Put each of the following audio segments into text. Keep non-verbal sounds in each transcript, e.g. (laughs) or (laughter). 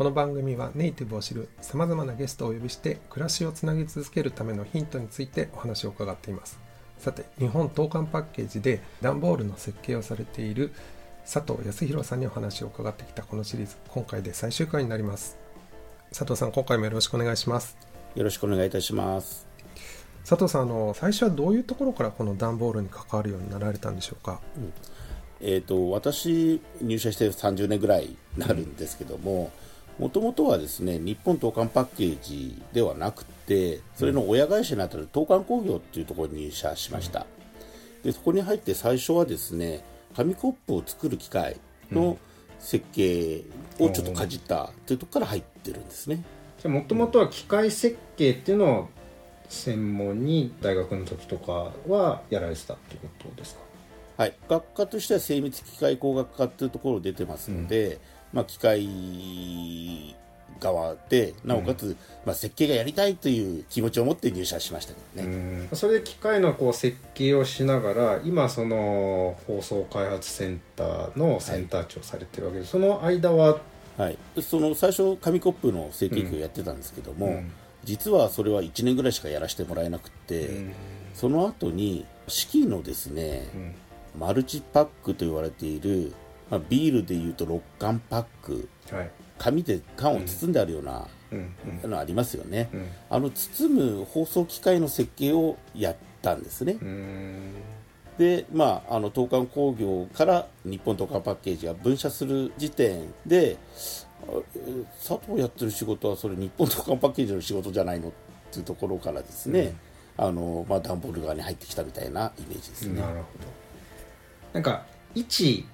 この番組はネイティブを知るさまざまなゲストをお呼びして暮らしをつなぎ続けるためのヒントについてお話を伺っています。さて日本投函パッケージで段ボールの設計をされている佐藤康弘さんにお話を伺ってきたこのシリーズ今回で最終回になります。佐藤さん今回もよろしくお願いします。よろしくお願いいたします。佐藤さんあの最初はどういうところからこの段ボールに関わるようになられたんでしょうか？えっ、と私入社して30年ぐらいになるんですけども、もともとはですね日本投函パッケージではなくて、それの親会社にあたる投函工業っていうところに入社しました。でそこに入って最初はですね紙コップを作る機械の設計をちょっとかじったというところから入ってるんですね。じゃあもともとは機械設計っていうのを専門に大学の時とかはやられてたってことですか？はい、学科としては精密機械工学科というところ出てますので、まあ、機械側でなおかつ、まあ、設計がやりたいという気持ちを持って入社しましたけどね、それで機械のこう設計をしながら今その放送開発センターのセンター長をされてるわけで、その間は？はい、その最初紙コップの成形機をやってたんですけども、うん。実はそれは1年ぐらいしかやらせてもらえなくて、その後に四季のですね、マルチパックと言われている、まあ、ビールでいうと6缶パック。はい。紙で缶を包んであるような、うん。のありますよね、ん。あの包む放送機械の設計をやったんですね、うんうん。でまああの東韓工業から日本東韓パッケージが分社する時点で佐藤やってる仕事はそれ日本東韓パッケージの仕事じゃないのっていうところからですね、あのまあ、段ボール側に入ってきたみたいなイメージですね。なるほど。なんか一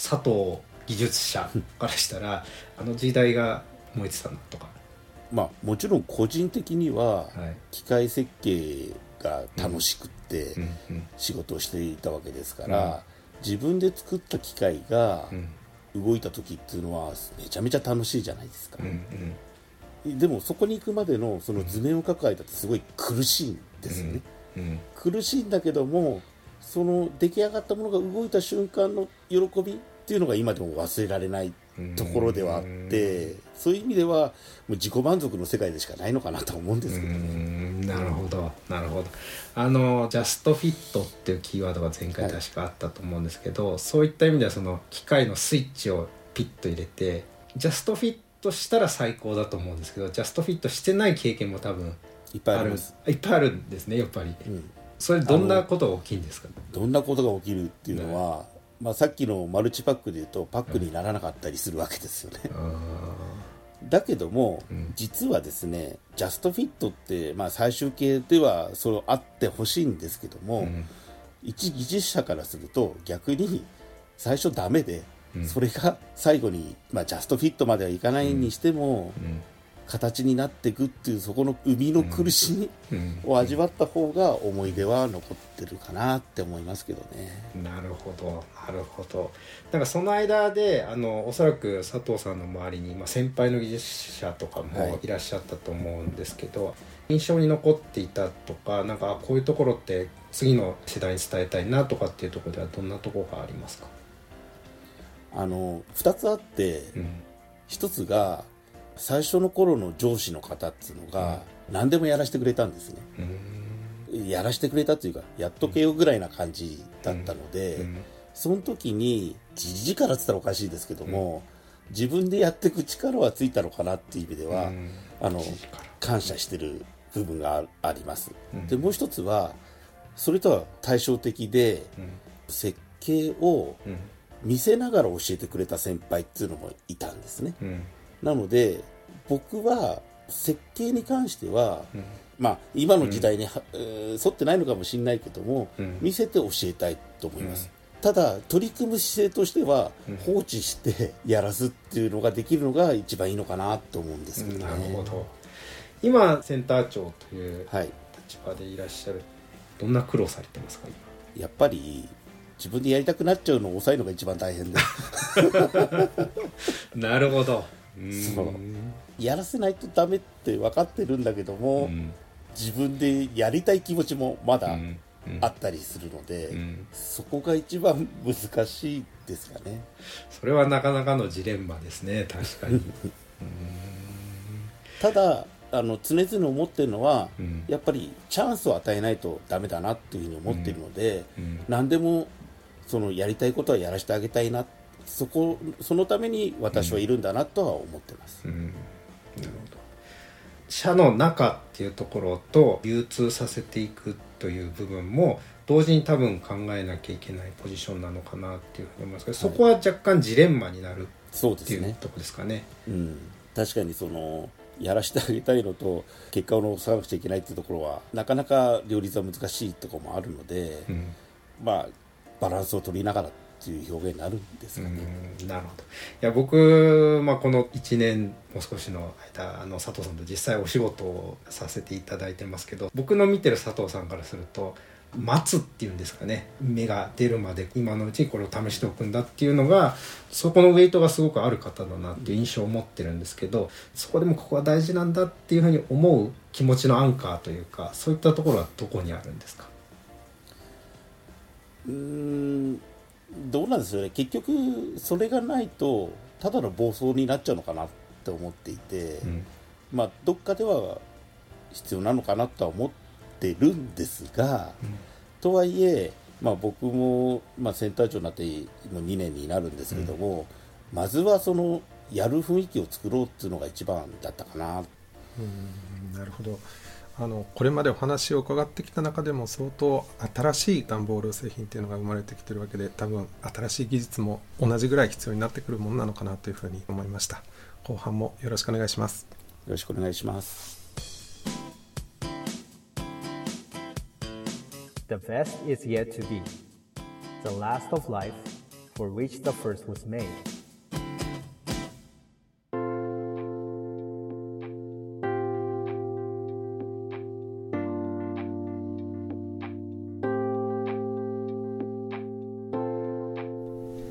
佐藤技術者からしたらあの時代が燃えてたのとか。まあ、もちろん個人的にははい。機械設計が楽しくってうんうん仕事をしていたわけですから、自分で作った機械がうん。動いた時っていうのはめちゃめちゃ楽しいじゃないですか、うんでもそこに行くまでのその図面を描く間ってすごい苦しいんですよね、うんうん。苦しいんだけどもその出来上がったものが動いた瞬間の喜びっていうのが今でも忘れられないところではあってそういう意味ではもう自己満足の世界でしかないのかなと思うんですけど。うね、ん。なるほど。なるほど。あのジャストフィットっていうキーワードが前回確かあったと思うんですけど、そういった意味ではその機械のスイッチをピッと入れてジャストフィットしたら最高だと思うんですけどジャストフィットしてない経験も多分いっぱいあある。いっぱいあるんですねやっぱり、うん、それどんなことが大きいんですか？どんなことが起きるっていうのは、まあ、さっきのマルチパックでいうとパックにならなかったりするわけですよね、だけども、ん。実はですねジャストフィットって、まあ、最終形ではそうあってほしいんですけども、ん。一技術者からすると逆に最初ダメで、それが最後に、まあ、ジャストフィットまではいかないにしても、形になっていくっていうそこの生みの苦しみを味わった方が思い出は残ってるかなって思いますけどね。なるほど。なるほど。なんかその間であのおそらく佐藤さんの周りに、まあ、先輩の技術者とかはい。もいらっしゃったと思うんですけど、印象に残っていたとかなんかあこういうところって次の世代に伝えたいなとかっていうところではどんなところがありますか、あの2つあって、うん。1つが最初の頃の上司の方っていうのが何でもやらせてくれたんですね。やらせてくれたというかやっとけよぐらいな感じだったので、うん。その時にじじからって言ったらおかしいですけども、自分でやっていく力はついたのかなっていう意味では、うん。あの感謝してる部分がああります、でもう一つはそれとは対照的で、設計を見せながら教えてくれた先輩っていうのもいたんですね、うんなので僕は設計に関しては、まあ今の時代には、えー沿ってないのかもしれないけども、ん。見せて教えたいと思います、ただ取り組む姿勢としては、放置して (laughs) やらすっていうのができるのが一番いいのかなと思うんですけどね、なるほど。今センター長というはい。立場でいらっしゃるどんな苦労されてますか？今やっぱり自分でやりたくなっちゃうのを抑えるのが一番大変で。(laughs) なるほどそう。やらせないとダメって分かってるんだけども、うん。自分でやりたい気持ちもまだあったりするので、うん。そこが一番難しいですかね。それはなかなかのジレンマですね確かに。(laughs) ただあの常々思ってるのは、うん。やっぱりチャンスを与えないとダメだなっていうふうに思ってるので、うん。何でもそのやりたいことはやらせてあげたいなそこそのために私はいるんだなとは思ってます、うん。なるほど。社の中っていうところと流通させていくという部分も同時に多分考えなきゃいけないポジションなのかなっていうふうに思いますけど、そこは若干ジレンマになるっていうそうですね、ところですかね。うん、確かにそのやらせてあげたいのと結果を残さなくちゃいけないっていうところはなかなか両立は難しいところもあるので、うん。まあバランスを取りながらっていう表現になるんですかね、うんなるほど。いや僕、まあ、この1年もう少しの間あの佐藤さんと実際お仕事をさせていただいてますけど僕の見てる佐藤さんからすると待つっていうんですかね。芽が出るまで今のうちにこれを試しておくんだっていうのがそこのウェイトがすごくある方だなっていう印象を持ってるんですけどそこでもここは大事なんだっていうふうに思う気持ちのアンカーというかそういったところはどこにあるんですか？うーんどうなんですよね。結局それがないとただの暴走になっちゃうのかなって思っていて、うん。まあどっかでは必要なのかなとは思ってるんですが、とはいえ、まあ、僕も、まあ、センター長になってもう2年になるんですけども、まずはそのやる雰囲気を作ろうっていうのが一番だったかな。うん。なるほどあのこれまでお話を伺ってきた中でも相当新しい段ボール製品っていうのが生まれてきてるわけで多分新しい技術も同じぐらい必要になってくるものなのかなというふうに思いました後半もよろしくお願いしますよろしくお願いします。The best is yet to be. The last of life for which the first was made.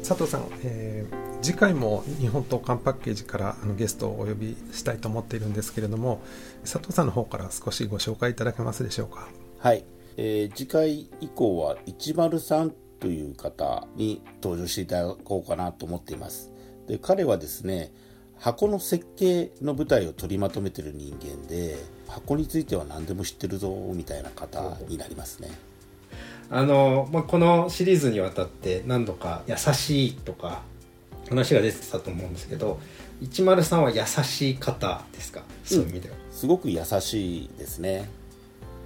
佐藤さん、えー次回も日本刀缶パッケージからあのゲストをお呼びしたいと思っているんですけれども佐藤さんの方から少しご紹介いただけますでしょうか？はい、えー次回以降は103という方に登場していただこうかなと思っています。で彼はですね箱の設計の舞台を取りまとめてる人間で箱については何でも知ってるぞみたいな方になりますね。あの、まあ、このシリーズにわたって何度か「優しい」とか話が出てたと思うんですけど103は優しい方ですか？そういう意味では、すごく優しいですね。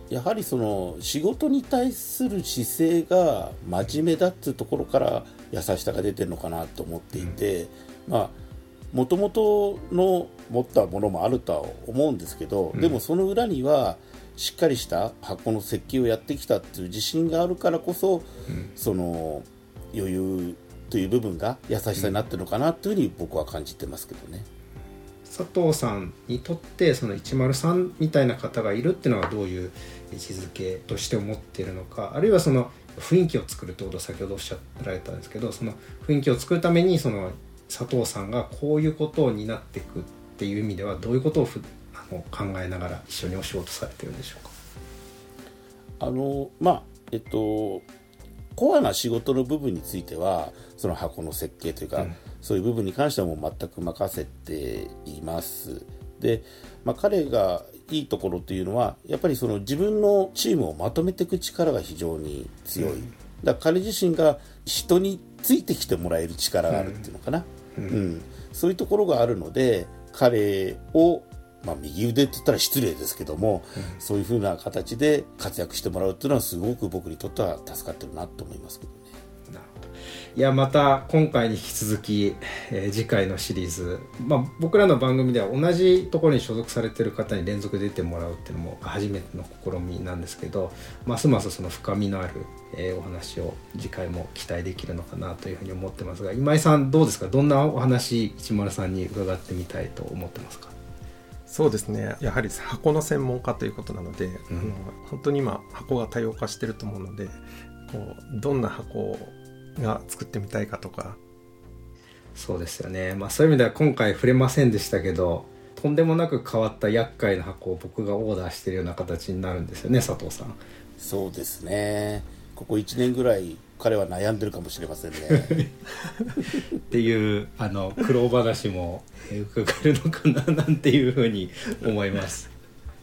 やはりその仕事に対する姿勢が真面目だっていうところから優しさが出てるのかなと思っていて、まあもともとの持ったものもあるとは思うんですけど、でもその裏にはしっかりした箱の設計をやってきたっていう自信があるからこそ、その余裕という部分が優しさになってるのかなというふうに僕は感じてますけどね。佐藤さんにとってその103みたいな方がいるっていうのはどういう位置づけとして思っているのかあるいはその雰囲気を作るってことを先ほどおっしゃられたんですけどその雰囲気を作るためにその佐藤さんがこういうことを担っていくっていう意味ではどういうことをふあの考えながら一緒にお仕事されてるんでしょうか？あのまあえっとコアな仕事の部分についてはその箱の設計というか、うん。そういう部分に関してはもう全く任せています。で、まあ、彼がいいところというのはやっぱりその自分のチームをまとめていく力が非常に強い、だから彼自身が人についてきてもらえる力があるっていうのかな、うんそういうところがあるので彼をまあ、右腕って言ったら失礼ですけども、そういうふうな形で活躍してもらうっていうのはすごく僕にとっては助かってるなと思いますけどね。いやまた今回に引き続き、えー次回のシリーズ、まあ、僕らの番組では同じところに所属されてる方に連続で出てもらうっていうのも初めての試みなんですけどますますその深みのある、えーお話を次回も期待できるのかなというふうに思ってますが今井さんどうですか？どんなお話市丸さんに伺ってみたいと思ってますか？そうですね。やはり箱の専門家ということなので、あの本当に今箱が多様化してると思うのでこうどんな箱が作ってみたいかとか。そうですよね。まあそういう意味では今回触れませんでしたけどとんでもなく変わった厄介な箱を僕がオーダーしてるような形になるんですよね佐藤さん。そうですね。ここ1年ぐらい彼は悩んでるかもしれませんね。(laughs) っていうあの苦労話もえー伺えるのかななんていうふうに思います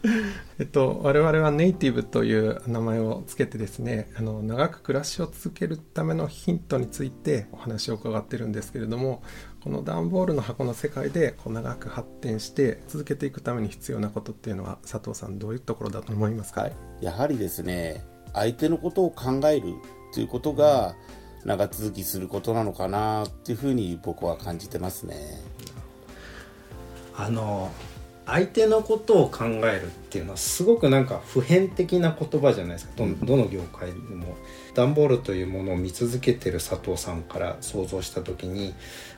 (laughs) えっと、我々はネイティブという名前をつけてですねあの長く暮らしを続けるためのヒントについてお話を伺ってるんですけれどもこの段ボールの箱の世界でこう長く発展して続けていくために必要なことっていうのは佐藤さんどういうところだと思いますか、はい、やはりですね相手のことを考えるということが長続きすることなのかなっていうふうに僕は感じてますね。あの相手のことを考えるっていうのはすごくなんか普遍的な言葉じゃないですか。どどの業界でも。段ボールというものを見続けてる佐藤さんから想像した時に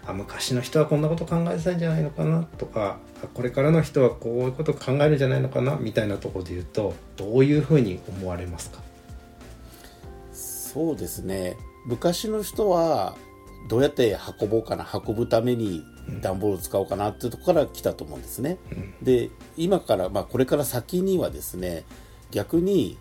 あ昔の人はこんなこと考えてたんじゃないのかなとかあこれからの人はこういうこと考えるんじゃないのかなみたいなところで言うとどういうふうに思われますか？そうですね。昔の人はどうやって運ぼうかな運ぶために段ボールを使おうかなっていうところから来たと思うんですね、で今から、まあ、これから先にはですね逆に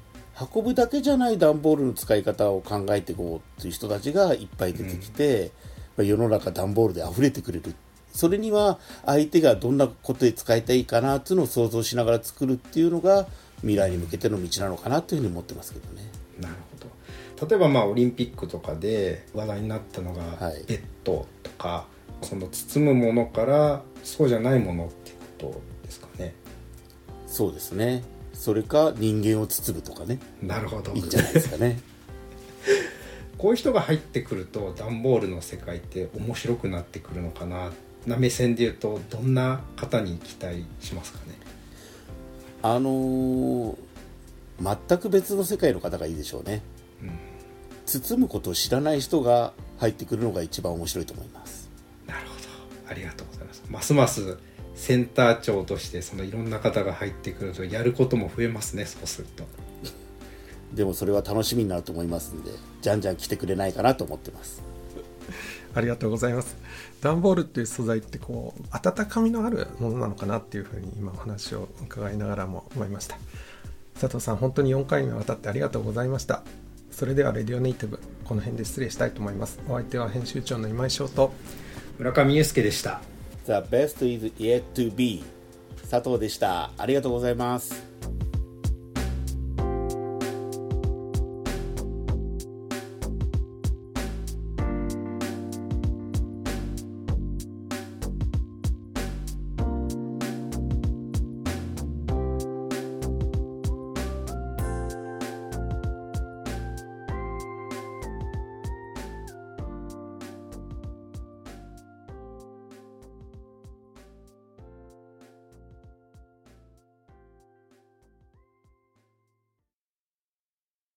運ぶだけじゃない段ボールの使い方を考えていこうという人たちがいっぱい出てきて、まあ世の中段ボールで溢れてくれるそれには相手がどんなことで使いたいかなっていうのを想像しながら作るっていうのが未来に向けての道なのかなというふうに思ってますけどね。なるほど。例えばまあオリンピックとかで話題になったのがはい。ベッドとか、その包むものからそうじゃないものってことですかねそうですね。それか人間を包むとかね。なるほどいいんじゃないですかね。(laughs) こういう人が入ってくると段ボールの世界って面白くなってくるのかなな目線で言うとどんな方に期待しますかねあのー全く別の世界の方がいいでしょうね。包むことを知らない人が入ってくるのが一番面白いと思います。ありがとうございます。ますますセンター長としてそのいろんな方が入ってくるとやることも増えますねそうすると。でもそれは楽しみになると思いますんで、じゃんじゃん来てくれないかなと思ってます。ありがとうございます。段ボールっていう素材ってこう温かみのあるものなのかなっていうふうに今お話を伺いながらも思いました。佐藤さん本当に4回にわたってありがとうございました。それではレディオネイティブこの辺で失礼したいと思います。お相手は編集長の今井翔と村上祐介でした The best is yet to be 佐藤でした。ありがとうございます。